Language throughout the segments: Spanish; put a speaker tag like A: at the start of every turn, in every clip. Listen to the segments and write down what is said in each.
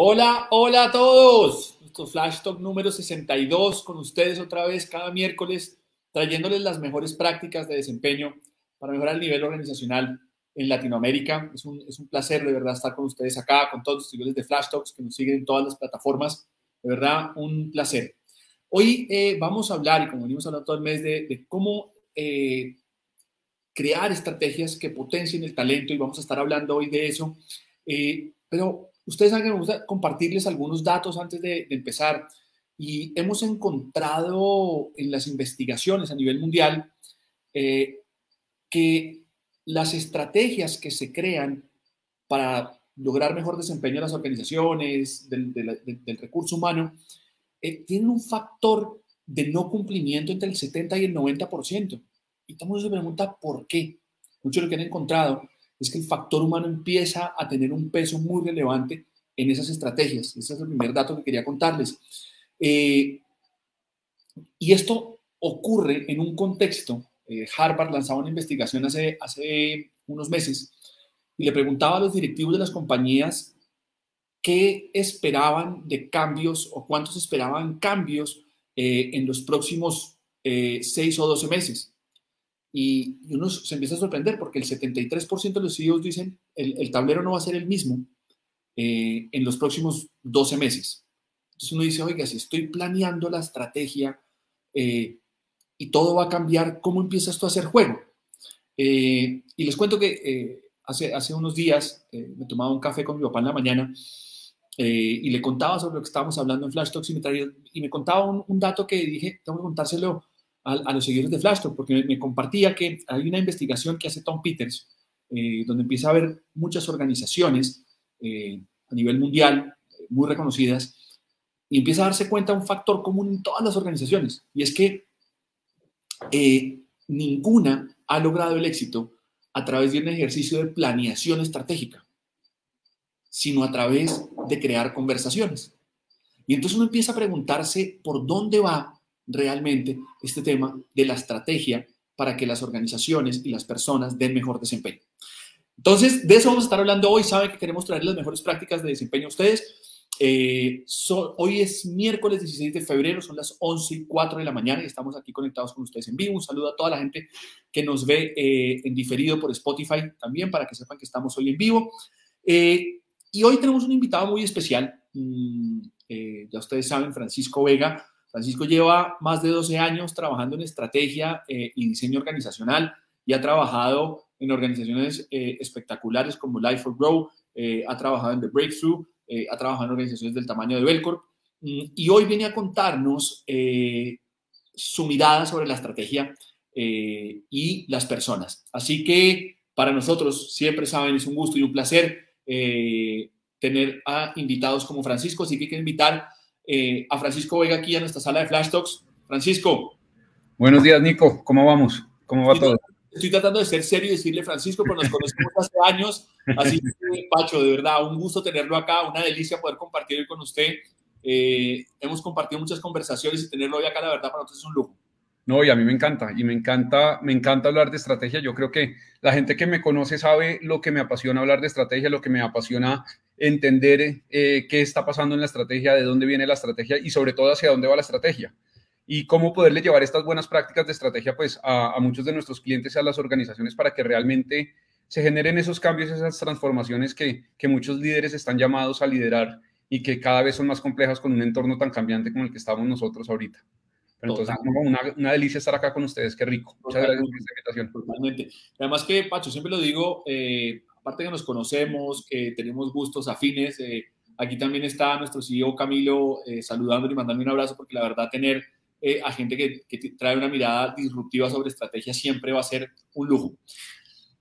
A: Hola, hola a todos. Nuestro Flash Talk número 62 con ustedes otra vez cada miércoles trayéndoles las mejores prácticas de desempeño para mejorar el nivel organizacional en Latinoamérica. Es un, es un placer de verdad estar con ustedes acá, con todos los seguidores de Flash Talks que nos siguen en todas las plataformas. De verdad, un placer. Hoy eh, vamos a hablar, y como venimos hablando todo el mes, de, de cómo eh, crear estrategias que potencien el talento, y vamos a estar hablando hoy de eso. Eh, pero ustedes saben que me gusta compartirles algunos datos antes de, de empezar. Y hemos encontrado en las investigaciones a nivel mundial eh, que las estrategias que se crean para lograr mejor desempeño en las organizaciones, del, del, recurso humano, eh, tienen un factor de no cumplimiento entre el 70 y el 90%. Y mundo se pregunta por qué. Mucho lo que han encontrado es que el factor humano empieza a tener un peso muy relevante en esas estrategias. Ese es el primer dato que quería contarles. Eh, y esto ocurre en un contexto. Eh, Harvard lanzaba una investigación hace, hace unos meses y le preguntaba a los directivos de las compañías qué esperaban de cambios o cuántos esperaban cambios eh, en los próximos eh, 6 o 12 meses. Y, uno se empieza a sorprender porque el 73% de los CEOs dicen el, el tablero no va a ser el mismo eh, en los próximos 12 meses. Entonces uno dice, oiga, si estoy planeando la estrategia eh, y todo va a cambiar, ¿cómo empieza esto a hacer juego? Eh, y les cuento que eh, hace, hace unos días eh, me tomaba un café con mi papá en la mañana eh, y le contaba sobre lo que estábamos hablando en Flash Talks y me, traía, y me contaba un, un, dato que dije, tengo que contárselo a, los seguidores de Flash Talk, porque me, compartía que hay una investigación que hace Tom Peters, eh, donde empieza a haber muchas organizaciones a nivel mundial muy reconocidas y empieza a darse cuenta un factor común en todas las organizaciones, y es que eh, ninguna ha logrado el éxito a través de un ejercicio de planeación estratégica, sino a través de crear conversaciones. Y entonces uno empieza a preguntarse por dónde va realmente este tema de la estrategia para que las organizaciones y las personas den mejor desempeño. Entonces, de eso vamos a estar hablando hoy. Saben que queremos traer las mejores prácticas de desempeño a ustedes. Eh, so, hoy es miércoles 16 de febrero, son las 11 y 4 de la mañana y estamos aquí conectados con ustedes en vivo. Un saludo a toda la gente que nos ve eh, en diferido por Spotify también, para que sepan que estamos hoy en vivo. Eh, y hoy tenemos un invitado muy especial. Mm, eh, ya ustedes saben, Francisco Vega. Francisco lleva más de 12 años trabajando en estrategia eh, y diseño organizacional y ha trabajado en organizaciones eh, espectaculares como Life for Grow, ha trabajado en The Breakthrough, eh, ha trabajado en organizaciones del tamaño de Belcorp mm, y hoy viene a contarnos eh, su mirada sobre la estrategia eh, y las personas. Así que para nosotros, siempre saben, es un gusto y un placer eh, tener a invitados como Francisco, así que hay que invitar eh, a Francisco Vega aquí a nuestra sala de Flash Talks. Francisco.
B: Buenos días, Nico. ¿Cómo vamos? ¿Cómo va todo?
A: Estoy tratando de ser serio y decirle Francisco, pero nos conocemos hace años. Así que, Pacho, de verdad, un gusto tenerlo acá, una delicia poder compartir hoy con usted. Eh, hemos compartido muchas conversaciones y tenerlo hoy acá, la verdad, para nosotros es un lujo.
B: No, y a mí me encanta, y me encanta, me encanta hablar de estrategia. Yo creo que la gente que me conoce sabe lo que me apasiona hablar de estrategia, lo que me apasiona entender eh, qué está pasando en la estrategia, de dónde viene la estrategia y sobre todo hacia dónde va la estrategia y cómo poderle llevar estas buenas prácticas de estrategia pues a, a, muchos de nuestros clientes y a las organizaciones para que realmente se generen esos cambios, esas transformaciones que, que muchos líderes están llamados a liderar y que cada vez son más complejas con un entorno tan cambiante como el que estamos nosotros ahorita. Pero entonces, una, una, delicia estar acá con ustedes, qué rico. Muchas gracias por esta invitación.
A: Totalmente. Además que, Pacho, siempre lo digo, eh, aparte que nos conocemos, que tenemos gustos afines, eh, aquí también está nuestro CEO Camilo eh, saludando y mandando un abrazo, porque la verdad tener a gente que, que trae una mirada disruptiva sobre estrategia siempre va a ser un lujo.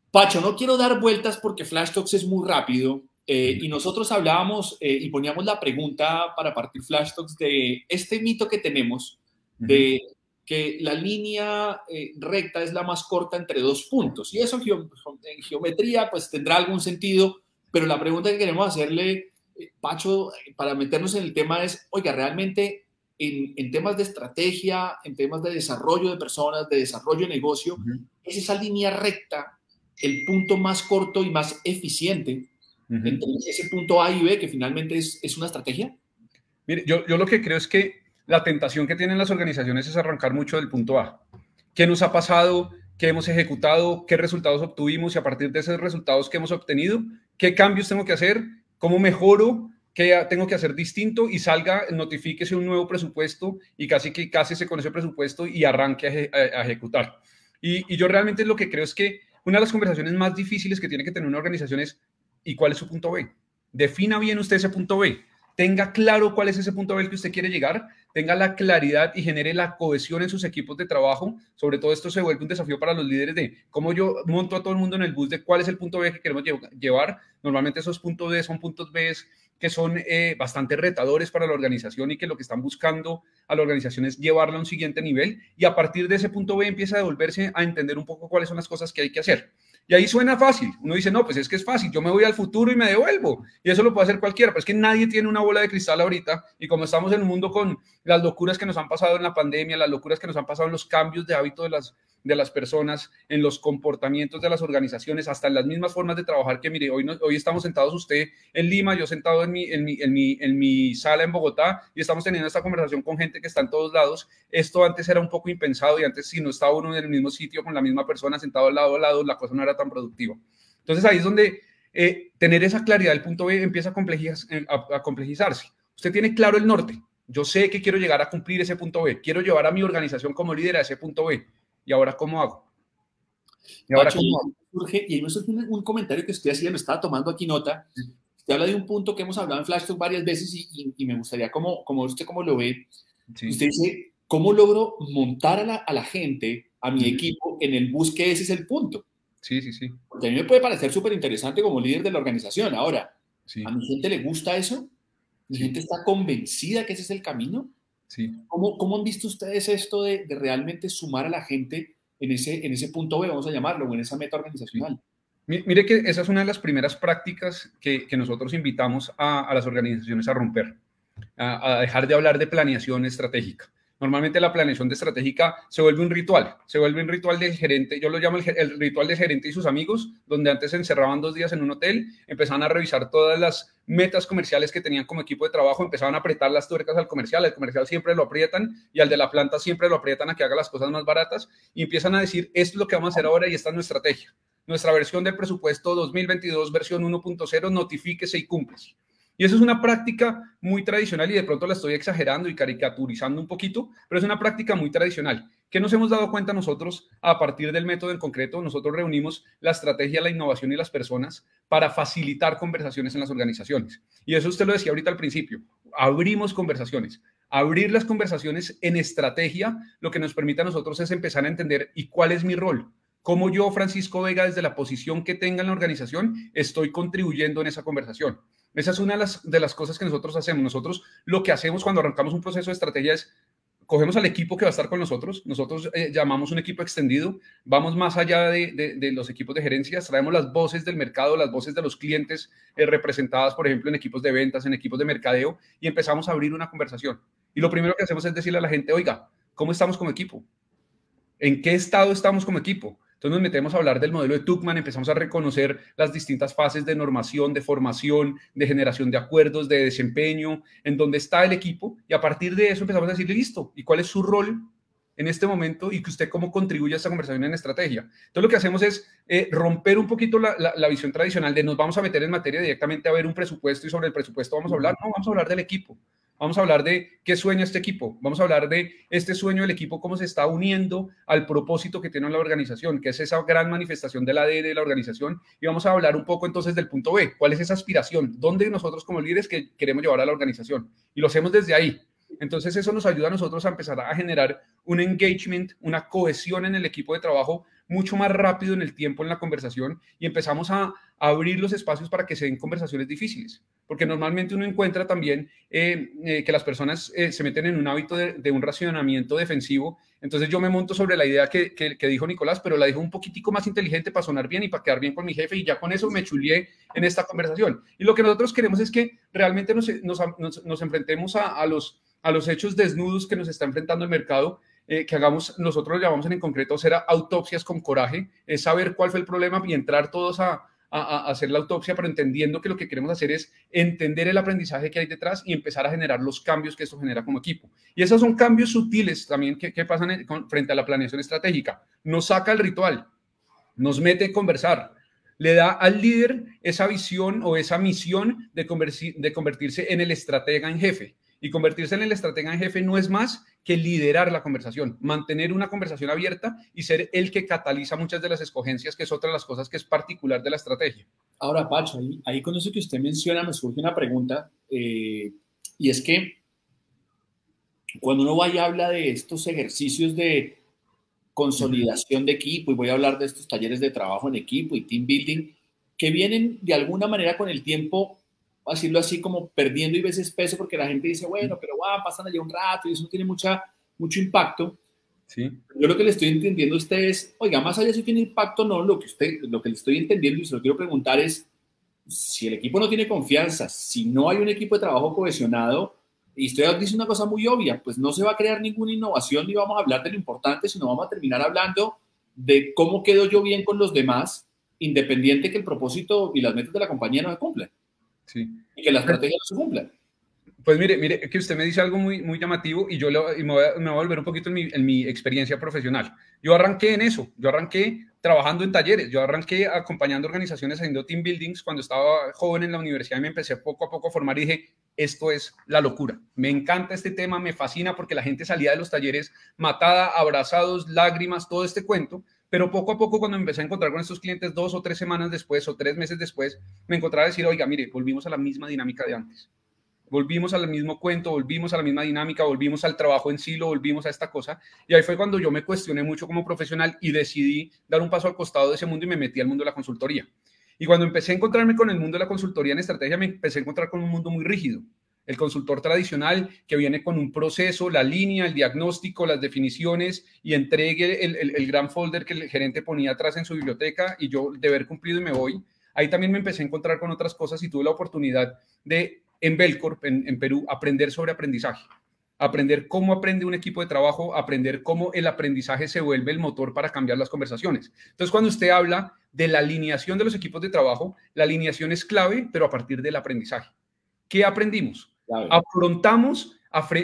A: Pacho, no quiero dar vueltas porque Flash Talks es muy rápido eh, y nosotros hablábamos eh, y poníamos la pregunta para partir Flash Talks de este mito que tenemos de que la línea eh, recta es la más corta entre dos puntos. Y eso en geometría pues tendrá algún sentido, pero la pregunta que queremos hacerle, Pacho, para meternos en el tema es, oiga, realmente en, en temas de estrategia, en temas de desarrollo de personas, de desarrollo de negocio, ¿es esa línea recta el punto más corto y más eficiente entonces, ese punto A y B, que finalmente es, es una estrategia.
B: Mire, yo, yo lo que creo es que la tentación que tienen las organizaciones es arrancar mucho del punto A. ¿Qué nos ha pasado? ¿Qué hemos ejecutado? ¿Qué resultados obtuvimos? Y a partir de esos resultados que hemos obtenido, ¿qué cambios tengo que hacer? ¿Cómo mejoro? ¿Qué tengo que hacer distinto? Y salga, notifíquese un nuevo presupuesto y casi que casi se con ese presupuesto y arranque a, ejecutar. Y, y yo realmente lo que creo es que una de las conversaciones más difíciles que tiene que tener una organización es y cuál es su punto B. Defina bien usted ese punto B. Tenga claro cuál es ese punto B que usted quiere llegar, tenga la claridad y genere la cohesión en sus equipos de trabajo. Sobre todo esto se vuelve un desafío para los líderes de cómo yo monto a todo el mundo en el bus de cuál es el punto B que queremos llevar. Normalmente esos puntos B son puntos B que son eh, bastante retadores para la organización y que lo que están buscando a la organización es llevarla a un siguiente nivel y a partir de ese punto B empieza a devolverse a entender un poco cuáles son las cosas que hay que hacer. Y ahí suena fácil. Uno dice, no, pues es que es fácil, yo me voy al futuro y me devuelvo. Y eso lo puede hacer cualquiera, pero es que nadie tiene una bola de cristal ahorita. Y como estamos en un mundo con las locuras que nos han pasado en la pandemia, las locuras que nos han pasado en los cambios de hábito de las, de las personas, en los comportamientos de las organizaciones, hasta en las mismas formas de trabajar que, mire, hoy, no, hoy estamos sentados usted en Lima, yo sentado en mi, en, mi, en, mi, en mi sala en Bogotá y estamos teniendo esta conversación con gente que está en todos lados. Esto antes era un poco impensado y antes si no estaba uno en el mismo sitio con la misma persona sentado al lado a lado, la cosa no era tan productiva. Entonces ahí es donde eh, tener esa claridad del punto B empieza eh, a, a complejizarse. Usted tiene claro el norte. Yo sé que quiero llegar a cumplir ese punto B. Quiero llevar a mi organización como líder a ese punto B ¿Y ahora cómo hago?
A: ¿Y ahora cómo Surge, y ahí me surge un, comentario que usted hacía, me estaba tomando aquí nota. Usted habla de un punto que hemos hablado en Flash Talk varias veces y, y, me gustaría, como, como usted cómo lo ve, usted dice, ¿cómo logro montar a la, a la gente, a mi equipo, en el bus que ese es el punto?
B: Sí, sí, sí.
A: Porque a mí me puede parecer súper interesante como líder de la organización. Ahora, ¿a mi gente le gusta eso? ¿Mi gente está convencida que ese es el camino?
B: Sí.
A: ¿Cómo, ¿Cómo, han visto ustedes esto de, de, realmente sumar a la gente en ese, en ese punto B, vamos a llamarlo, o en esa meta organizacional?
B: Mire que esa es una de las primeras prácticas que, que nosotros invitamos a, a, las organizaciones a romper, a, a, dejar de hablar de planeación estratégica. Normalmente la planeación de estratégica se vuelve un ritual, se vuelve un ritual del gerente, yo lo llamo el, ritual del gerente y sus amigos, donde antes se encerraban dos días en un hotel, empezaban a revisar todas las metas comerciales que tenían como equipo de trabajo, empezaban a apretar las tuercas al comercial, el comercial siempre lo aprietan y al de la planta siempre lo aprietan a que haga las cosas más baratas y empiezan a decir, esto es lo que vamos a hacer ahora y esta es nuestra estrategia. Nuestra versión del presupuesto 2022, versión 1.0, notifíquese y cúmplese. Y eso es una práctica muy tradicional y de pronto la estoy exagerando y caricaturizando un poquito, pero es una práctica muy tradicional. ¿Qué nos hemos dado cuenta nosotros a partir del método en concreto? Nosotros reunimos la estrategia, la innovación y las personas para facilitar conversaciones en las organizaciones. Y eso usted lo decía ahorita al principio. Abrimos conversaciones. Abrir las conversaciones en estrategia lo que nos permite a nosotros es empezar a entender y cuál es mi rol. Cómo yo, Francisco Vega, desde la posición que tenga en la organización, estoy contribuyendo en esa conversación. Esa es una de las, cosas que nosotros hacemos. Nosotros lo que hacemos cuando arrancamos un proceso de estrategia es cogemos al equipo que va a estar con nosotros, nosotros eh, llamamos un equipo extendido, vamos más allá de, los equipos de gerencia, traemos las voces del mercado, las voces de los clientes eh, representadas, por ejemplo, en equipos de ventas, en equipos de mercadeo, y empezamos a abrir una conversación. Y lo primero que hacemos es decirle a la gente, oiga, ¿cómo estamos como equipo? ¿En qué estado estamos como equipo? Entonces nos metemos a hablar del modelo de Tuckman, empezamos a reconocer las distintas fases de normación, de formación, de generación de acuerdos, de desempeño, en dónde está el equipo, y a partir de eso empezamos a decirle, listo, ¿y cuál es su rol en este momento y que usted cómo contribuye a esta conversación en estrategia. Entonces lo que hacemos es eh, romper un poquito la, la, visión tradicional de nos vamos a meter en materia directamente a ver un presupuesto y sobre el presupuesto vamos a hablar, no, vamos a hablar del equipo. Vamos a hablar de qué sueña este equipo. Vamos a hablar de este sueño del equipo, cómo se está uniendo al propósito que tiene la organización, que es esa gran manifestación del ADN de la organización. Y vamos a hablar un poco entonces del punto B. ¿Cuál es esa aspiración? ¿Dónde nosotros como líderes que queremos llevar a la organización? Y lo hacemos desde ahí. Entonces eso nos ayuda a nosotros a empezar a generar un engagement, una cohesión en el equipo de trabajo mucho más rápido en el tiempo en la conversación y empezamos a, abrir los espacios para que se den conversaciones difíciles. Porque normalmente uno encuentra también eh, eh, que las personas eh, se meten en un hábito de, un racionamiento defensivo. Entonces yo me monto sobre la idea que, dijo Nicolás, pero la dijo un poquitico más inteligente para sonar bien y para quedar bien con mi jefe y ya con eso me chulié en esta conversación. Y lo que nosotros queremos es que realmente nos, nos, nos, enfrentemos a, los, a los hechos desnudos que nos está enfrentando el mercado eh, que hagamos, nosotros lo llamamos en concreto ser autopsias con coraje, es saber cuál fue el problema y entrar todos a, a, hacer la autopsia, pero entendiendo que lo que queremos hacer es entender el aprendizaje que hay detrás y empezar a generar los cambios que esto genera como equipo. Y esos son cambios sutiles también que, que pasan frente a la planeación estratégica. Nos saca el ritual, nos mete a conversar, le da al líder esa visión o esa misión de, de convertirse en el estratega en jefe. Y convertirse en el estratega en jefe no es más que liderar la conversación, mantener una conversación abierta y ser el que cataliza muchas de las escogencias, que es otra de las cosas que es particular de la estrategia.
A: Ahora, Pacho, ahí, con eso que usted menciona me surge una pregunta, eh, y es que cuando uno va y habla de estos ejercicios de consolidación de equipo, y voy a hablar de estos talleres de trabajo en equipo y team building, que vienen de alguna manera con el tiempo decirlo así, como perdiendo y veces peso porque la gente dice, bueno, pero va, pasan allá un rato y eso tiene mucha, mucho impacto. Sí. Yo lo que le estoy entendiendo a usted es, oiga, más allá si tiene impacto no, lo que, usted, lo que le estoy entendiendo y se lo quiero preguntar es, si el equipo no tiene confianza, si no hay un equipo de trabajo cohesionado, y usted dice una cosa muy obvia, pues no se va a crear ninguna innovación ni vamos a hablar de lo importante, sino vamos a terminar hablando de cómo quedo yo bien con los demás, independiente que el propósito y las metas de la compañía no se cumplan. Sí. Y que la estrategia no se cumpla.
B: Pues mire, mire, que usted me dice algo muy, muy llamativo y yo lo, y me, voy a, me, voy a, volver un poquito en mi, en mi, experiencia profesional. Yo arranqué en eso, yo arranqué trabajando en talleres, yo arranqué acompañando organizaciones haciendo team buildings cuando estaba joven en la universidad y me empecé poco a poco a formar y dije, esto es la locura. Me encanta este tema, me fascina porque la gente salía de los talleres matada, abrazados, lágrimas, todo este cuento, pero poco a poco, cuando empecé a encontrar con estos clientes dos o tres semanas después o tres meses después, me encontraba a decir, oiga, mire, volvimos a la misma dinámica de antes. Volvimos al mismo cuento, volvimos a la misma dinámica, volvimos al trabajo en silo, volvimos a esta cosa. Y ahí fue cuando yo me cuestioné mucho como profesional y decidí dar un paso al costado de ese mundo y me metí al mundo de la consultoría. Y cuando empecé a encontrarme con el mundo de la consultoría en estrategia, me empecé a encontrar con un mundo muy rígido el consultor tradicional que viene con un proceso, la línea, el diagnóstico, las definiciones y entregue el, gran folder que el gerente ponía atrás en su biblioteca y yo de haber cumplido y me voy. Ahí también me empecé a encontrar con otras cosas y tuve la oportunidad de, en Belcorp, en, Perú, aprender sobre aprendizaje aprender cómo aprende un equipo de trabajo, aprender cómo el aprendizaje se vuelve el motor para cambiar las conversaciones. Entonces, cuando usted habla de la alineación de los equipos de trabajo, la alineación es clave, pero a partir del aprendizaje. ¿Qué aprendimos? Afrontamos,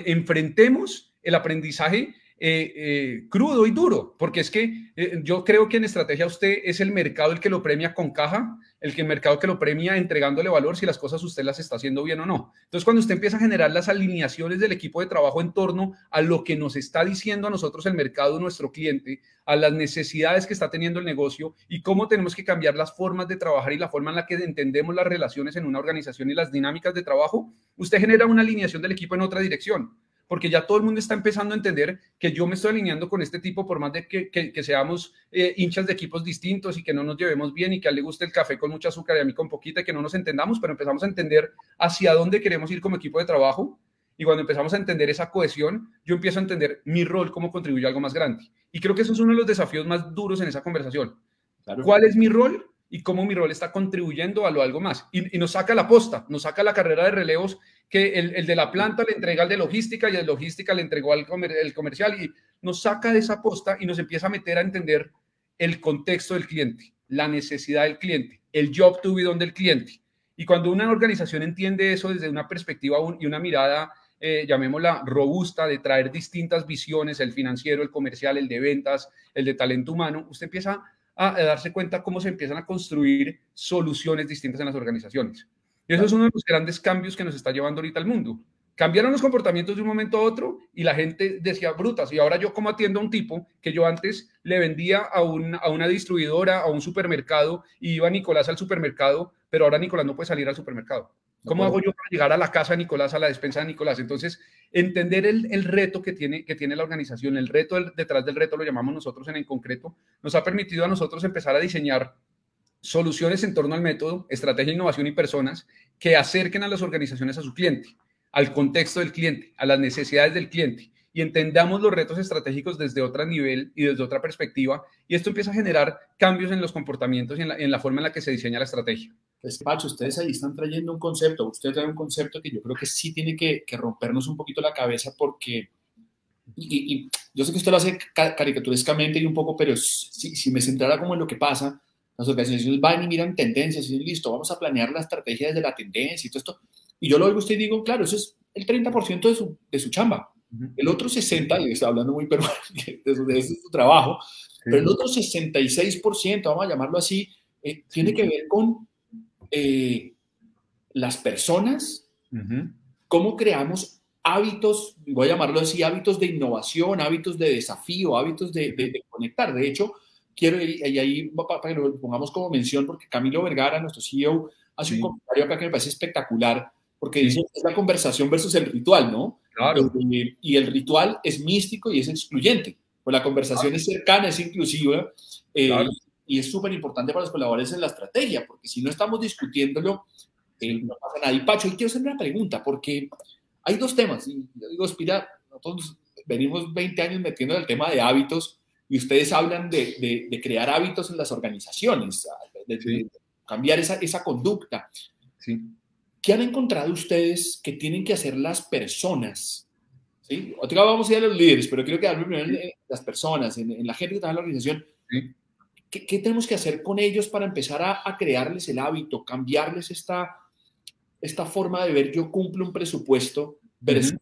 B: enfrentemos el aprendizaje eh, eh, crudo y duro, porque es que eh, yo creo que en estrategia usted es el mercado el que lo premia con caja, el que el mercado que lo premia entregándole valor si las cosas usted las está haciendo bien o no. Entonces, cuando usted empieza a generar las alineaciones del equipo de trabajo en torno a lo que nos está diciendo a nosotros el mercado, nuestro cliente, a las necesidades que está teniendo el negocio y cómo tenemos que cambiar las formas de trabajar y la forma en la que entendemos las relaciones en una organización y las dinámicas de trabajo, usted genera una alineación del equipo en otra dirección porque ya todo el mundo está empezando a entender que yo me estoy alineando con este tipo, por más de que, que, seamos eh, hinchas de equipos distintos y que no nos llevemos bien y que a él le guste el café con mucha azúcar y a mí con poquita y que no nos entendamos, pero empezamos a entender hacia dónde queremos ir como equipo de trabajo. Y cuando empezamos a entender esa cohesión, yo empiezo a entender mi rol, cómo contribuye a algo más grande. Y creo que eso es uno de los desafíos más duros en esa conversación. ¿Cuál es mi rol? y cómo mi rol está contribuyendo a lo algo más. Y, y, nos saca la posta, nos saca la carrera de relevos que el, de la planta le entrega al de logística y el de logística le entregó al el comercial y nos saca de esa posta y nos empieza a meter a entender el contexto del cliente, la necesidad del cliente, el job to be done del cliente. Y cuando una organización entiende eso desde una perspectiva y una mirada eh, llamémosla, robusta, de traer distintas visiones, el financiero, el comercial, el de ventas, el de talento humano, usted empieza a, darse cuenta cómo se empiezan a construir soluciones distintas en las organizaciones. Y eso es uno de los grandes cambios que nos está llevando ahorita al mundo. Cambiaron los comportamientos de un momento a otro y la gente decía brutas. Y ahora yo como atiendo a un tipo que yo antes le vendía a, a una distribuidora, a un supermercado, y iba Nicolás al supermercado, pero ahora Nicolás no puede salir al supermercado. ¿Cómo hago yo para llegar a la casa de Nicolás, a la despensa de Nicolás? Entonces, entender el, reto que tiene, que tiene la organización, el reto detrás del reto lo llamamos nosotros en, en concreto, nos ha permitido a nosotros empezar a diseñar soluciones en torno al método, estrategia, innovación y personas que acerquen a las organizaciones a su cliente, al contexto del cliente, a las necesidades del cliente y entendamos los retos estratégicos desde otro nivel y desde otra perspectiva. Y esto empieza a generar cambios en los comportamientos y en la, en la forma en la que se diseña la estrategia.
A: Pues, Pacho, ustedes ahí están trayendo un concepto, ustedes traen un concepto que yo creo que sí tiene que, rompernos un poquito la cabeza porque, y, yo sé que usted lo hace caricaturescamente y un poco, pero si, si me centrara como en lo que pasa, las organizaciones van y miran tendencias y listo, vamos a planear la estrategia desde la tendencia y todo esto. Y yo lo oigo usted y digo, claro, eso es el 30% de su, de su chamba. El otro 60%, y está hablando muy peruano, de, su, de su trabajo, pero el otro 66%, vamos a llamarlo así, eh, tiene que ver con eh, las personas, cómo creamos hábitos, voy a llamarlo así, hábitos de innovación, hábitos de desafío, hábitos de, conectar. De hecho, quiero, y ahí para que lo pongamos como mención, porque Camilo Vergara, nuestro CEO, hace un comentario acá que me parece espectacular, porque dice que es la conversación versus el ritual, ¿no?
B: Claro.
A: Eh, y el ritual es místico y es excluyente, pues la conversación es cercana, es inclusiva, eh, y es súper importante para los colaboradores en la estrategia, porque si no estamos discutiéndolo, eh, no pasa nada. Y Pacho, y quiero hacer una pregunta, porque hay dos temas. Y yo digo, Espira, nosotros venimos 20 años metiendo en el tema de hábitos y ustedes hablan de, de, crear hábitos en las organizaciones, de, cambiar esa, esa conducta.
B: Sí.
A: ¿Qué han encontrado ustedes que tienen que hacer las personas? ¿Sí? Otra vamos a ir a los líderes, pero quiero quedarme primero en las personas, en, en la gente que está en la organización.
B: Sí.
A: ¿Qué, tenemos que hacer con ellos para empezar a, crearles el hábito, cambiarles esta, esta forma de ver yo cumplo un presupuesto versus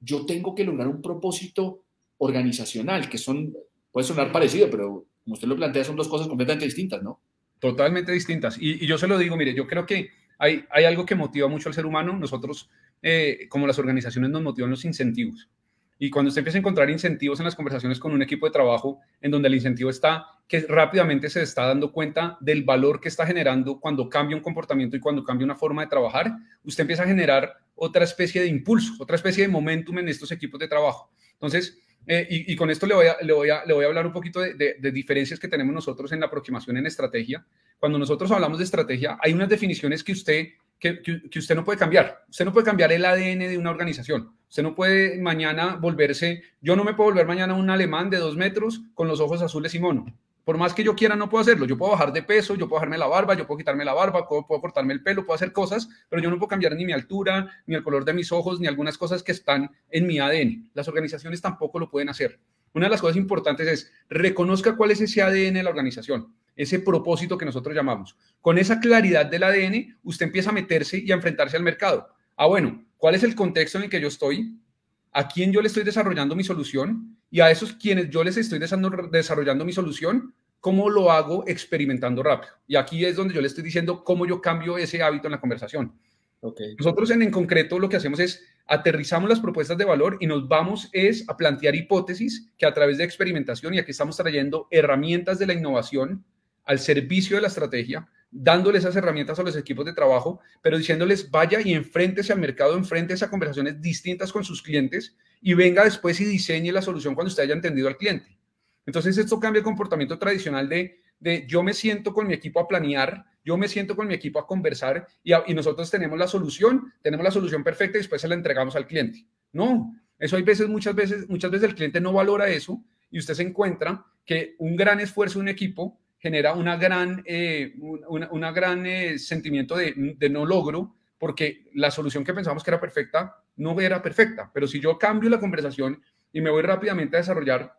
A: yo tengo que lograr un propósito organizacional, que son, puede sonar parecido, pero como usted lo plantea, son dos cosas completamente distintas, ¿no?
B: Totalmente distintas. Y, yo se lo digo, mire, yo creo que hay, hay algo que motiva mucho al ser humano. Nosotros, eh, como las organizaciones, nos motivan los incentivos. Y cuando usted empieza a encontrar incentivos en las conversaciones con un equipo de trabajo, en donde el incentivo está que rápidamente se está dando cuenta del valor que está generando cuando cambia un comportamiento y cuando cambia una forma de trabajar, usted empieza a generar otra especie de impulso, otra especie de momentum en estos equipos de trabajo. Entonces, eh, y, con esto le voy, a, le, voy a, le voy a hablar un poquito de, diferencias que tenemos nosotros en la aproximación en estrategia. Cuando nosotros hablamos de estrategia, hay unas definiciones que usted, que, que usted no puede cambiar. Usted no puede cambiar el ADN de una organización. Usted no puede mañana volverse, yo no me puedo volver mañana un alemán de dos metros con los ojos azules y mono. Por más que yo quiera, no puedo hacerlo. Yo puedo bajar de peso, yo puedo bajarme la barba, yo puedo quitarme la barba, puedo, cortarme el pelo, puedo hacer cosas, pero yo no puedo cambiar ni mi altura, ni el color de mis ojos, ni algunas cosas que están en mi ADN. Las organizaciones tampoco lo pueden hacer. Una de las cosas importantes es reconozca cuál es ese ADN de la organización, ese propósito que nosotros llamamos. Con esa claridad del ADN, usted empieza a meterse y a enfrentarse al mercado. Ah, bueno, ¿Cuál es el contexto en el que yo estoy? ¿A quién yo le estoy desarrollando mi solución? Y a esos quienes yo les estoy desarrollando mi solución, ¿cómo lo hago experimentando rápido? Y aquí es donde yo le estoy diciendo cómo yo cambio ese hábito en la conversación.
A: Okay.
B: Nosotros en, en concreto lo que hacemos es aterrizamos las propuestas de valor y nos vamos es a plantear hipótesis que a través de experimentación, y aquí estamos trayendo herramientas de la innovación al servicio de la estrategia, dándoles esas herramientas a los equipos de trabajo, pero diciéndoles vaya y enfréntese al mercado, enfréntese a conversaciones distintas con sus clientes y venga después y diseñe la solución cuando usted haya entendido al cliente. Entonces esto cambia el comportamiento tradicional de, de yo me siento con mi equipo a planear, yo me siento con mi equipo a conversar y, y nosotros tenemos la solución, tenemos la solución perfecta y después se la entregamos al cliente. No, eso hay veces, muchas veces, muchas veces el cliente no valora eso y usted se encuentra que un gran esfuerzo de un equipo genera una gran, eh, una, gran eh, sentimiento de, no logro, porque la solución que pensamos que era perfecta no era perfecta. Pero si yo cambio la conversación y me voy rápidamente a desarrollar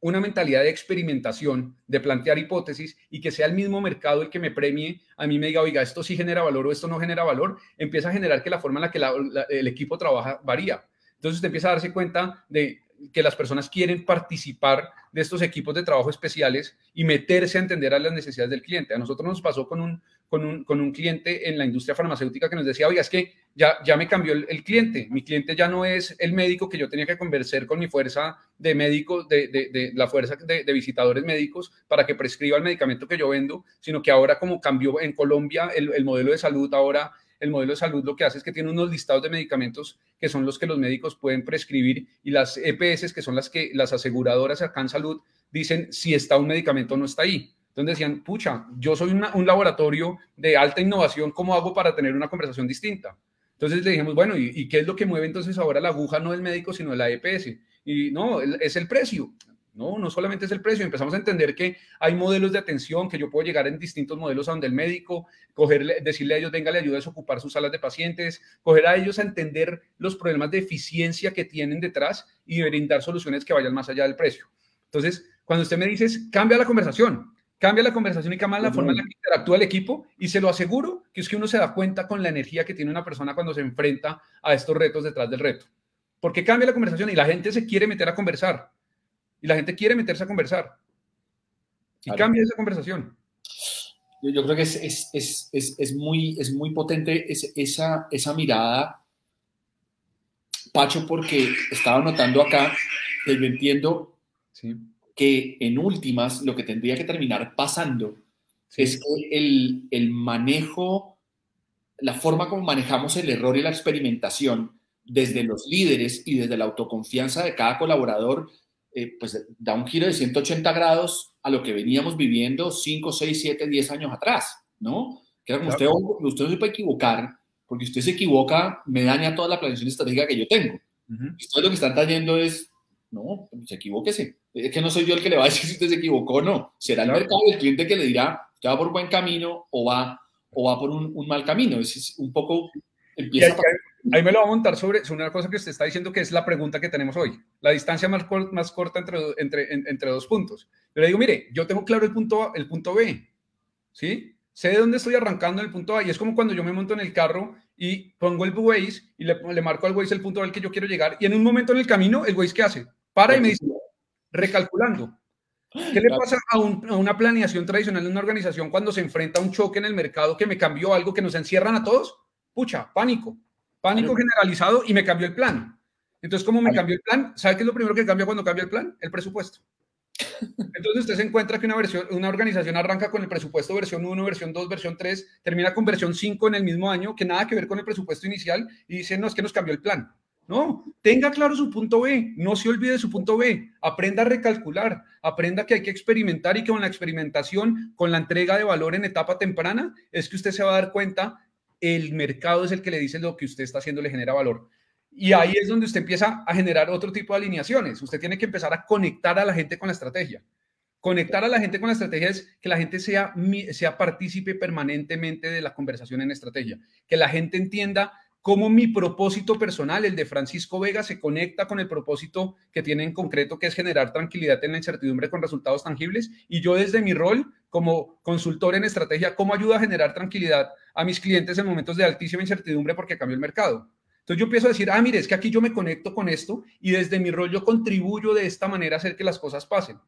B: una mentalidad de experimentación, de plantear hipótesis y que sea el mismo mercado el que me premie, a mí me diga, oiga, esto sí genera valor o esto no genera valor, empieza a generar que la forma en la que el equipo trabaja varía. Entonces usted empieza a darse cuenta de que las personas quieren participar de estos equipos de trabajo especiales y meterse a entender a las necesidades del cliente. A nosotros nos pasó con un, con un, con un cliente en la industria farmacéutica que nos decía, oiga, es que ya, ya me cambió el, cliente, mi cliente ya no es el médico que yo tenía que convencer con mi fuerza de médicos, de, de, la fuerza de, de, visitadores médicos para que prescriba el medicamento que yo vendo, sino que ahora como cambió en Colombia el, el modelo de salud, ahora el modelo de salud lo que hace es que tiene unos listados de medicamentos que son los que los médicos pueden prescribir y las EPS, que son las que las aseguradoras acá en salud, dicen si está un medicamento o no está ahí. Entonces decían, pucha, yo soy un laboratorio de alta innovación, ¿cómo hago para tener una conversación distinta? Entonces le dijimos, bueno, ¿y, ¿y, qué es lo que mueve entonces ahora la aguja no del médico, sino de la EPS? Y no, es el precio. No, no solamente es el precio, empezamos a entender que hay modelos de atención, que yo puedo llegar en distintos modelos a donde el médico, cogerle, decirle a ellos, venga, le ayuda a desocupar sus salas de pacientes, coger a ellos a entender los problemas de eficiencia que tienen detrás y brindar soluciones que vayan más allá del precio. Entonces, cuando usted me dice, cambia la conversación, cambia la conversación y cambia la forma en la que interactúa el equipo y se lo aseguro que es que uno se da cuenta con la energía que tiene una persona cuando se enfrenta a estos retos detrás del reto. Porque cambia la conversación y la gente se quiere meter a conversar y la gente quiere meterse a conversar. Y cambia esa conversación.
A: Yo, creo que es, es, es, es, muy, es muy potente esa, esa mirada, Pacho, porque estaba notando acá que yo entiendo que en últimas lo que tendría que terminar pasando es que el, el manejo, la forma como manejamos el error y la experimentación desde los líderes y desde la autoconfianza de cada colaborador eh, pues da un giro de 180 grados a lo que veníamos viviendo 5, 6, 7, 10 años atrás, ¿no? Que era como usted, usted no se puede equivocar, porque usted se equivoca, me daña toda la planificación estratégica que yo tengo. Uh lo que están trayendo es, no, pues equivóquese. Es que no soy yo el que le va a decir si usted se equivocó o no. Será el mercado el cliente que le dirá, usted va por buen camino o va, o va por un, un mal camino. Es, un poco, empieza a
B: Ahí me lo va a montar sobre, una cosa que usted está diciendo que es la pregunta que tenemos hoy, la distancia más, más corta entre, entre, entre dos puntos. Pero le digo, mire, yo tengo claro el punto, el punto B, ¿sí? Sé de dónde estoy arrancando en el punto A y es como cuando yo me monto en el carro y pongo el Waze y le, le marco al Waze el punto al que yo quiero llegar y en un momento en el camino, el Waze ¿qué hace? Para y me dice, recalculando. ¿Qué le pasa a, a, una planeación tradicional de una organización cuando se enfrenta a un choque en el mercado que me cambió algo que nos encierran a todos? Pucha, pánico pánico generalizado y me cambió el plan. Entonces, ¿cómo me cambió el plan? ¿Sabe qué es lo primero que cambia cuando cambia el plan? El presupuesto. Entonces usted se encuentra que una, versión, una organización arranca con el presupuesto versión 1, versión 2, versión 3, termina con versión 5 en el mismo año, que nada que ver con el presupuesto inicial, y dice, no, es que nos cambió el plan. No, tenga claro su punto B, no se olvide su punto B, aprenda a recalcular, aprenda que hay que experimentar y que con la experimentación, con la entrega de valor en etapa temprana, es que usted se va a dar cuenta el mercado es el que le dice lo que usted está haciendo le genera valor. Y ahí es donde usted empieza a generar otro tipo de alineaciones. Usted tiene que empezar a conectar a la gente con la estrategia. Conectar a la gente con la estrategia es que la gente sea, sea partícipe permanentemente de la conversación en estrategia, que la gente entienda cómo mi propósito personal, el de Francisco Vega, se conecta con el propósito que tiene en concreto, que es generar tranquilidad en la incertidumbre con resultados tangibles. Y yo desde mi rol como consultor en estrategia, ¿cómo ayudo a generar tranquilidad a mis clientes en momentos de altísima incertidumbre porque cambió el mercado? Entonces yo empiezo a decir, ah, mire, es que aquí yo me conecto con esto y desde mi rol yo contribuyo de esta manera a hacer que las cosas pasen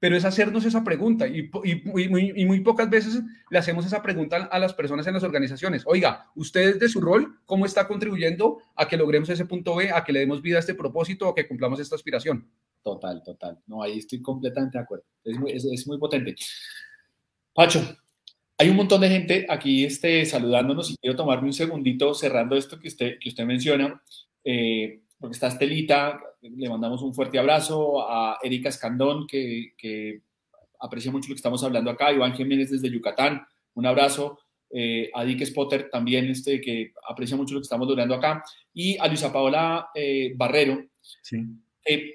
B: pero es hacernos esa pregunta y, muy, pocas veces le hacemos esa pregunta a las personas en las organizaciones. Oiga, usted de su rol, ¿cómo está contribuyendo a que logremos ese punto B, a que le demos vida a este propósito, a que cumplamos esta aspiración?
A: Total, total. No, ahí estoy completamente de acuerdo. Es muy, potente. Pacho, hay un montón de gente aquí este, saludándonos y quiero tomarme un segundito cerrando esto que usted, que usted menciona. Eh, porque está Estelita, le mandamos un fuerte abrazo, a Erika Escandón, que, aprecia mucho lo que estamos hablando acá, Iván Jiménez desde Yucatán, un abrazo, eh, a Dick Spotter también, este, que aprecia mucho lo que estamos logrando acá, y a Luisa Paola eh, Barrero. Sí. Eh,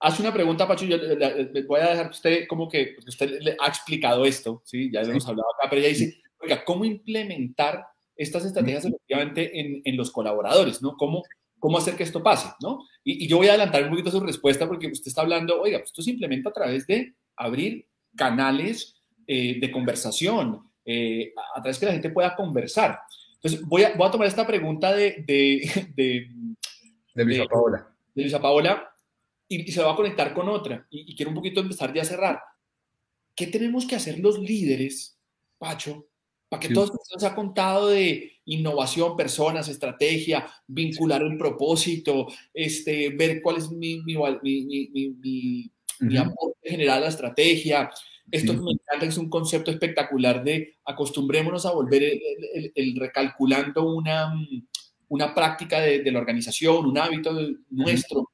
A: hace una pregunta, Pacho, yo le, voy a dejar usted como que, porque usted le ha explicado esto, ¿sí? ya hemos hablado acá, pero ella dice, oiga, ¿cómo implementar estas estrategias efectivamente en, en los colaboradores, ¿no? ¿Cómo, cómo hacer que esto pase, ¿no? Y, yo voy a adelantar un poquito su respuesta porque usted está hablando, oiga, pues esto simplemente a través de abrir canales eh, de conversación, eh, a través que la gente pueda conversar. Entonces, voy a, voy a tomar esta pregunta de, de, de,
B: de Luisa Paola.
A: De Luisa Paola y, se va a conectar con otra. Y, quiero un poquito empezar ya a cerrar. ¿Qué tenemos que hacer los líderes, Pacho, para que todo esto se ha contado de innovación, personas, estrategia, vincular el propósito, este, ver cuál es mi, mi, mi, mi aporte general a la estrategia? Esto que me encanta es un concepto espectacular de acostumbrémonos a volver el, recalculando una, una práctica de, de, la organización, un hábito nuestro.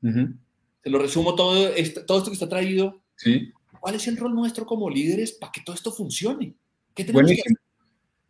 A: Se lo resumo todo todo esto que está traído.
B: Sí.
A: ¿Cuál es el rol nuestro como líderes para que todo esto funcione?
B: ¿Qué Buenísimo.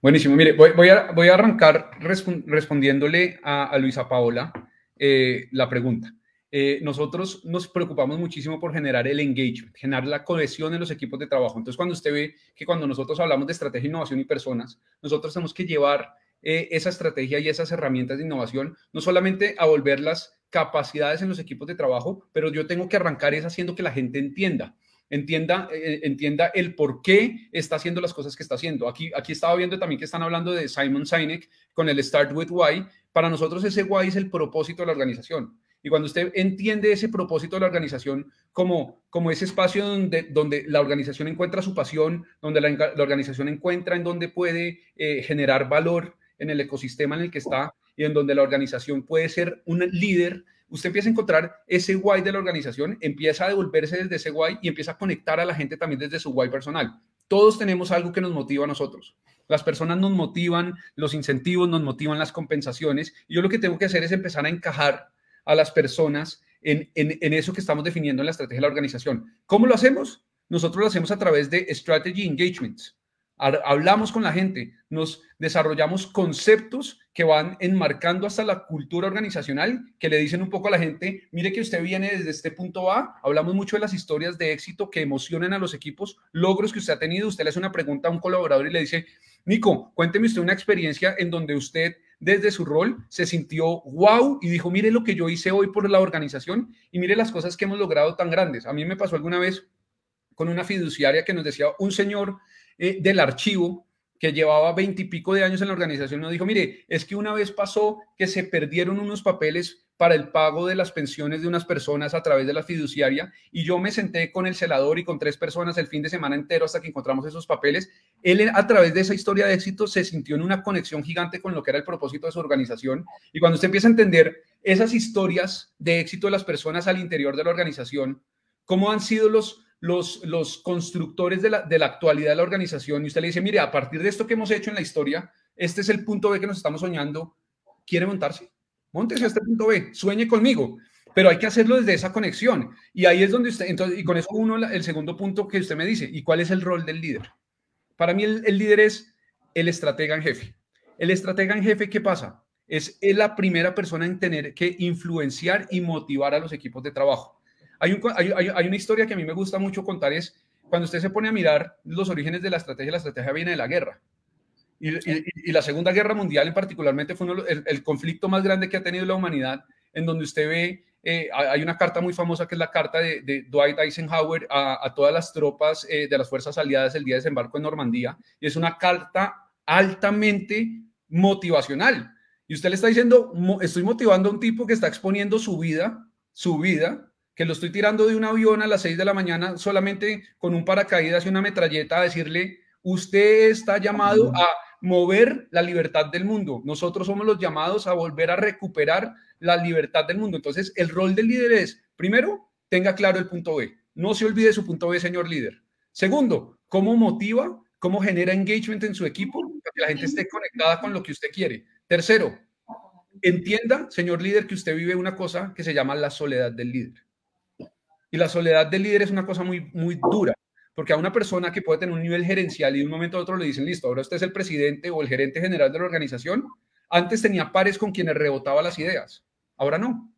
B: Buenísimo. Mire, voy, a, voy a arrancar respondiéndole a, a, Luisa Paola eh, la pregunta. Eh, nosotros nos preocupamos muchísimo por generar el engagement, generar la cohesión en los equipos de trabajo. Entonces, cuando usted ve que cuando nosotros hablamos de estrategia, innovación y personas, nosotros tenemos que llevar eh, esa estrategia y esas herramientas de innovación, no solamente a volverlas capacidades en los equipos de trabajo, pero yo tengo que arrancar es haciendo que la gente entienda entienda, eh, entienda el por qué está haciendo las cosas que está haciendo. Aquí, aquí estaba viendo también que están hablando de Simon Sinek con el Start with Why. Para nosotros ese Why es el propósito de la organización. Y cuando usted entiende ese propósito de la organización como, como ese espacio donde, donde la organización encuentra su pasión, donde la, organización encuentra en donde puede eh, generar valor en el ecosistema en el que está y en donde la organización puede ser un líder, usted empieza a encontrar ese why de la organización, empieza a devolverse desde ese why y empieza a conectar a la gente también desde su why personal. Todos tenemos algo que nos motiva a nosotros. Las personas nos motivan, los incentivos nos motivan las compensaciones. Y yo lo que tengo que hacer es empezar a encajar a las personas en, en, eso que estamos definiendo en la estrategia de la organización. ¿Cómo lo hacemos? Nosotros lo hacemos a través de strategy engagements. Hablamos con la gente, nos desarrollamos conceptos que van enmarcando hasta la cultura organizacional, que le dicen un poco a la gente, mire que usted viene desde este punto A, hablamos mucho de las historias de éxito que emocionan a los equipos, logros que usted ha tenido, usted le hace una pregunta a un colaborador y le dice, Nico, cuénteme usted una experiencia en donde usted desde su rol se sintió wow y dijo, mire lo que yo hice hoy por la organización y mire las cosas que hemos logrado tan grandes. A mí me pasó alguna vez con una fiduciaria que nos decía, un señor eh, del archivo que llevaba veintipico de años en la organización nos dijo, mire, es que una vez pasó que se perdieron unos papeles para el pago de las pensiones de unas personas a través de la fiduciaria y yo me senté con el celador y con tres personas el fin de semana entero hasta que encontramos esos papeles. Él a través de esa historia de éxito se sintió en una conexión gigante con lo que era el propósito de su organización y cuando usted empieza a entender esas historias de éxito de las personas al interior de la organización, cómo han sido los, los, los constructores de la, de la actualidad de la organización y usted le dice, mire, a partir de esto que hemos hecho en la historia, este es el punto B que nos estamos soñando, ¿quiere montarse? Móntese a este punto B, sueñe conmigo, pero hay que hacerlo desde esa conexión. Y ahí es donde usted, entonces, y con eso uno, el segundo punto que usted me dice, ¿y cuál es el rol del líder? Para mí el, líder es el estratega en jefe. El estratega en jefe, ¿qué pasa? Es, la primera persona en tener que influenciar y motivar a los equipos de trabajo. Hay, hay, hay, una historia que a mí me gusta mucho contar, es cuando usted se pone a mirar los orígenes de la estrategia, la estrategia viene de la guerra. Y, la Segunda Guerra Mundial en particularmente fue el, conflicto más grande que ha tenido la humanidad, en donde usted ve, eh, hay una carta muy famosa que es la carta de, Dwight Eisenhower a, todas las tropas eh, de las fuerzas aliadas el día de desembarco en Normandía, y es una carta altamente motivacional. Y usted le está diciendo, estoy motivando a un tipo que está exponiendo su vida, su vida, que lo estoy tirando de un avión a las 6 de la mañana solamente con un paracaídas y una metralleta a decirle, usted está llamado a mover la libertad del mundo. Nosotros somos los llamados a volver a recuperar la libertad del mundo. Entonces, el rol del líder es, primero, tenga claro el punto B. No se olvide su punto B, señor líder. Segundo, cómo motiva, cómo genera engagement en su equipo para que la gente esté conectada con lo que usted quiere. Tercero, entienda, señor líder, que usted vive una cosa que se llama la soledad del líder. Y la soledad del líder es una cosa muy, muy dura. Porque a una persona que puede tener un nivel gerencial y de un momento a otro le dicen, listo, ahora usted es el presidente o el gerente general de la organización, antes tenía pares con quienes rebotaba las ideas, ahora no.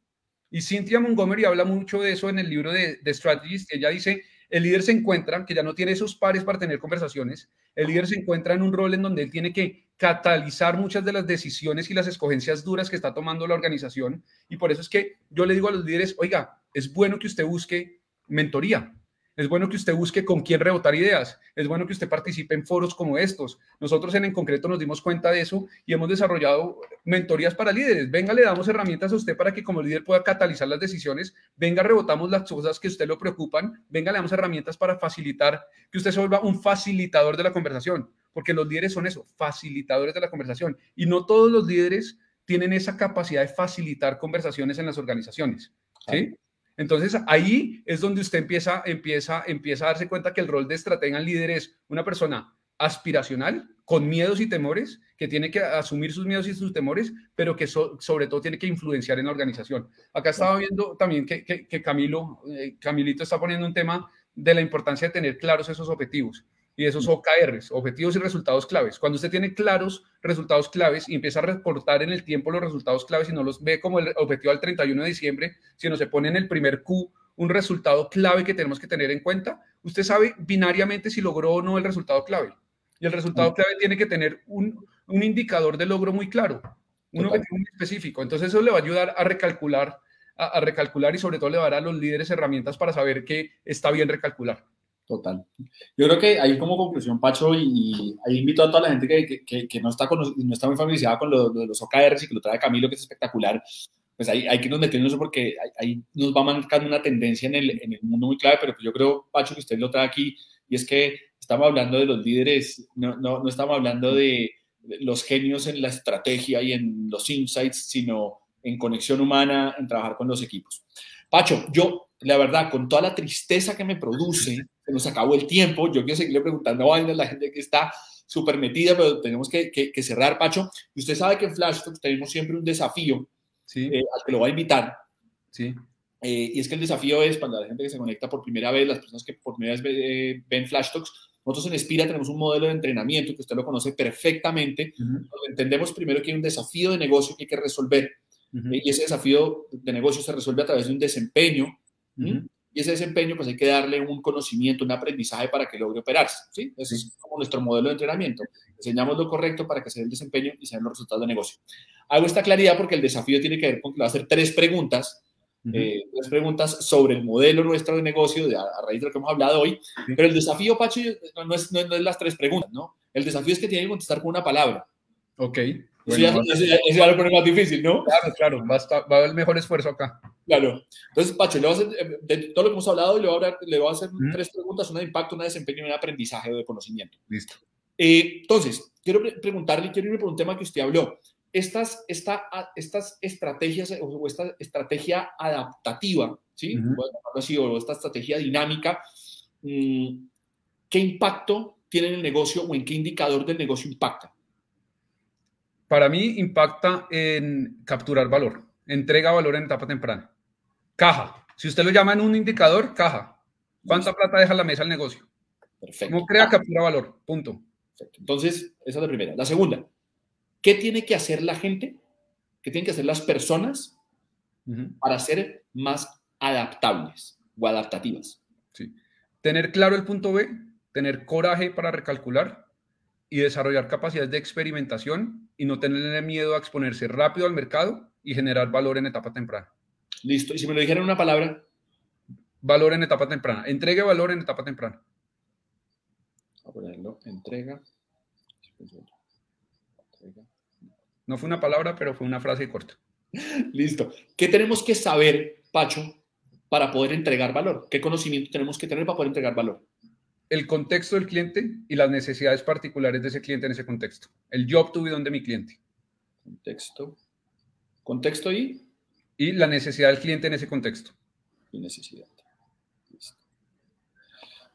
B: Y Cynthia Montgomery habla mucho de eso en el libro de, de Strategies, que ella dice, el líder se encuentra, que ya no tiene esos pares para tener conversaciones, el líder se encuentra en un rol en donde él tiene que catalizar muchas de las decisiones y las escogencias duras que está tomando la organización. Y por eso es que yo le digo a los líderes, oiga, es bueno que usted busque mentoría. Es bueno que usted busque con quién rebotar ideas. Es bueno que usted participe en foros como estos. Nosotros en en concreto nos dimos cuenta de eso y hemos desarrollado mentorías para líderes. Venga, le damos herramientas a usted para que como líder pueda catalizar las decisiones. Venga, rebotamos las cosas que a usted lo preocupan. Venga, le damos herramientas para facilitar que usted se vuelva un facilitador de la conversación. Porque los líderes son eso, facilitadores de la conversación. Y no todos los líderes tienen esa capacidad de facilitar conversaciones en las organizaciones. ¿sí? Entonces ahí es donde usted empieza, empieza, empieza a darse cuenta que el rol de estratega en líder es una persona aspiracional, con miedos y temores, que tiene que asumir sus miedos y sus temores, pero que sobre todo tiene que influenciar en la organización. Acá estaba viendo también que, que, Camilo, eh, Camilito está poniendo un tema de la importancia de tener claros esos objetivos y esos OKRs, objetivos y resultados claves. Cuando usted tiene claros resultados claves y empieza a reportar en el tiempo los resultados claves y no los ve como el objetivo al 31 de diciembre, sino se pone en el primer Q un resultado clave que tenemos que tener en cuenta, usted sabe binariamente si logró o no el resultado clave. Y el resultado clave tiene que tener un, un indicador de logro muy claro, un objetivo muy específico. Entonces eso le va a ayudar a recalcular, a, a recalcular y sobre todo le va a dar a los líderes herramientas para saber que está bien recalcular.
A: Total. Yo creo que ahí como conclusión, Pacho, y, ahí invito a toda la gente que, que, que no, está con, no está muy familiarizada con lo, los OKRs y que lo trae Camilo, que es espectacular, pues ahí hay que nos meternos eso porque ahí, nos va marcando una tendencia en el, en el mundo muy clave, pero pues yo creo, Pacho, que usted lo trae aquí, y es que estamos hablando de los líderes, no, no, no estamos hablando de los genios en la estrategia y en los insights, sino en conexión humana, en trabajar con los equipos. Pacho, yo, la verdad, con toda la tristeza que me produce, se nos acabó el tiempo, yo quiero seguirle preguntando a la gente que está súper metida, pero tenemos que, que, cerrar, Pacho. Y usted sabe que en Flash tenemos siempre un desafío sí. eh, al que lo va a invitar.
B: Sí.
A: Eh, y es que el desafío es para la gente que se conecta por primera vez, las personas que por primera vez eh, ven Flash Talks, nosotros en Espira tenemos un modelo de entrenamiento que usted lo conoce perfectamente, uh -huh. entendemos primero que hay un desafío de negocio que hay que resolver. Uh -huh. Y ese desafío de negocio se resuelve a través de un desempeño. Uh -huh. Y ese desempeño, pues hay que darle un conocimiento, un aprendizaje para que logre operarse. ¿sí? Ese es como nuestro modelo de entrenamiento. Enseñamos lo correcto para que se dé el desempeño y se den los resultados de negocio. Hago esta claridad porque el desafío tiene que ver con que va a hacer tres preguntas Uh -huh. eh, tres preguntas sobre el modelo nuestro de negocio de, a, a, raíz de lo que hemos hablado hoy. Sí. Pero el desafío, Pacho, no es, no, es, no es, las tres preguntas, ¿no? El desafío es que tiene que contestar con una palabra.
B: Ok.
A: Bueno, eso, ya, eso, eso ya lo pone más difícil, ¿no?
B: Claro, claro. Va a, estar, va a haber mejor esfuerzo acá.
A: Claro. Entonces, Pacho, le voy a hacer, eh, de todo lo que hemos hablado, le voy a, hablar, le voy a hacer -huh. tres preguntas, una de impacto, una de desempeño y de aprendizaje o de conocimiento.
B: Listo.
A: Eh, entonces, quiero pre preguntarle, quiero irme por un tema que usted habló estas, esta, estas estrategias o esta estrategia adaptativa, ¿sí? Uh -huh. así, o esta estrategia dinámica, mm, ¿qué impacto tiene en el negocio o en qué indicador del negocio impacta?
B: Para mí impacta en capturar valor, entrega valor en etapa temprana. Caja. Si usted lo llama en un indicador, caja. ¿Cuánta plata deja la mesa el negocio? Perfecto. ¿Cómo crea, captura valor? Punto.
A: Perfecto. Entonces, esa es la primera. La segunda, ¿Qué tiene que hacer la gente? ¿Qué tienen que hacer las personas uh -huh. para ser más adaptables o adaptativas?
B: Sí. Tener claro el punto B, tener coraje para recalcular y desarrollar capacidades de experimentación y no tenerle miedo a exponerse rápido al mercado y generar valor en etapa temprana.
A: Listo. Y si me lo dijeran una palabra.
B: Valor en etapa temprana. Entregue valor en etapa temprana.
A: A ponerlo. Entrega.
B: No fue una palabra, pero fue una frase corta.
A: Listo. ¿Qué tenemos que saber, Pacho, para poder entregar valor? ¿Qué conocimiento tenemos que tener para poder entregar valor?
B: El contexto del cliente y las necesidades particulares de ese cliente en ese contexto. El job to be done de mi cliente.
A: Contexto. Contexto y.
B: Y la necesidad del cliente en ese contexto.
A: Y necesidad. Listo.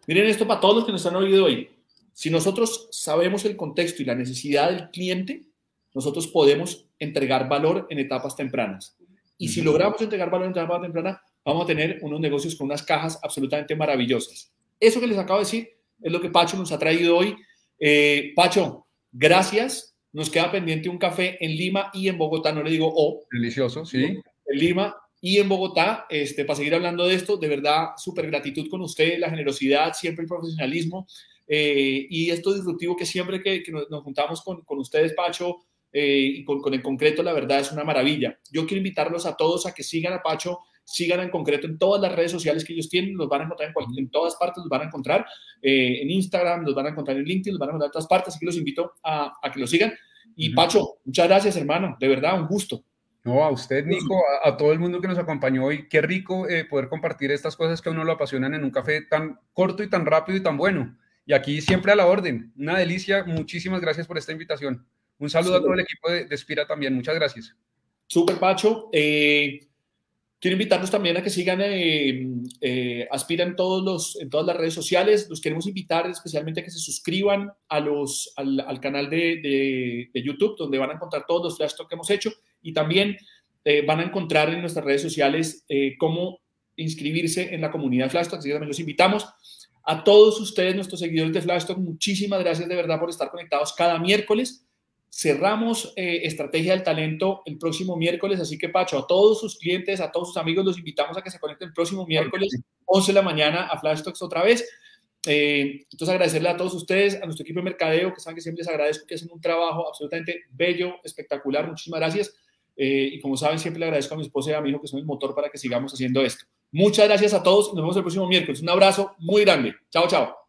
A: Miren esto para todos los que nos han oído hoy. Si nosotros sabemos el contexto y la necesidad del cliente, nosotros podemos entregar valor en etapas tempranas. Y si logramos entregar valor en etapas tempranas, vamos a tener unos negocios con unas cajas absolutamente maravillosas. Eso que les acabo de decir es lo que Pacho nos ha traído hoy. Eh, Pacho, gracias. Nos queda pendiente un café en Lima y en Bogotá, no le digo O.
B: Delicioso, sí.
A: En Lima y en Bogotá, este, para seguir hablando de esto, de verdad, súper gratitud con usted, la generosidad, siempre el profesionalismo. eh, y esto disruptivo que siempre que, nos, juntamos con, con, ustedes, Pacho, eh, y con, con, el concreto, la verdad es una maravilla. Yo quiero invitarlos a todos a que sigan a Pacho, sigan en concreto en todas las redes sociales que ellos tienen, los van a encontrar en, en todas partes, los van a encontrar eh, en Instagram, los van a encontrar en LinkedIn, los van a encontrar en todas partes, así que los invito a, a que lo sigan. Y Pacho, muchas gracias, hermano, de verdad, un gusto.
B: No, a usted, Nico, a, todo el mundo que nos acompañó hoy. Qué rico eh, poder compartir estas cosas que a uno lo apasionan en un café tan corto y tan rápido y tan bueno. Y aquí siempre a la orden. Una delicia. Muchísimas gracias por esta invitación. Un saludo a todo el equipo de, de Spira también. Muchas gracias.
A: Super, Pacho. Eh, quiero invitarlos también a que sigan eh, eh, en, todos los, en todas las redes sociales. Los queremos invitar especialmente a que se suscriban a los, al, al canal de, de, de, YouTube, donde van a encontrar todos los flash que hemos hecho. Y también eh, van a encontrar en nuestras redes sociales eh, cómo inscribirse en la comunidad Flash Talk. Así que también los invitamos. A todos ustedes, nuestros seguidores de Flash Talk, muchísimas gracias de verdad por estar conectados cada miércoles. Cerramos eh, Estrategia del Talento el próximo miércoles, así que Pacho, a todos sus clientes, a todos sus amigos, los invitamos a que se conecten el próximo miércoles, 11 de la mañana, a Flash Talks otra vez. Eh, entonces, agradecerle a todos ustedes, a nuestro equipo de mercadeo, que saben que siempre les agradezco, que hacen un trabajo absolutamente bello, espectacular. Muchísimas gracias. Eh, y como saben, siempre le agradezco a mi esposa y a mi hijo, que son el motor para que sigamos haciendo esto. Muchas gracias a todos. Nos vemos el próximo miércoles. Un abrazo muy grande. Chao, chao.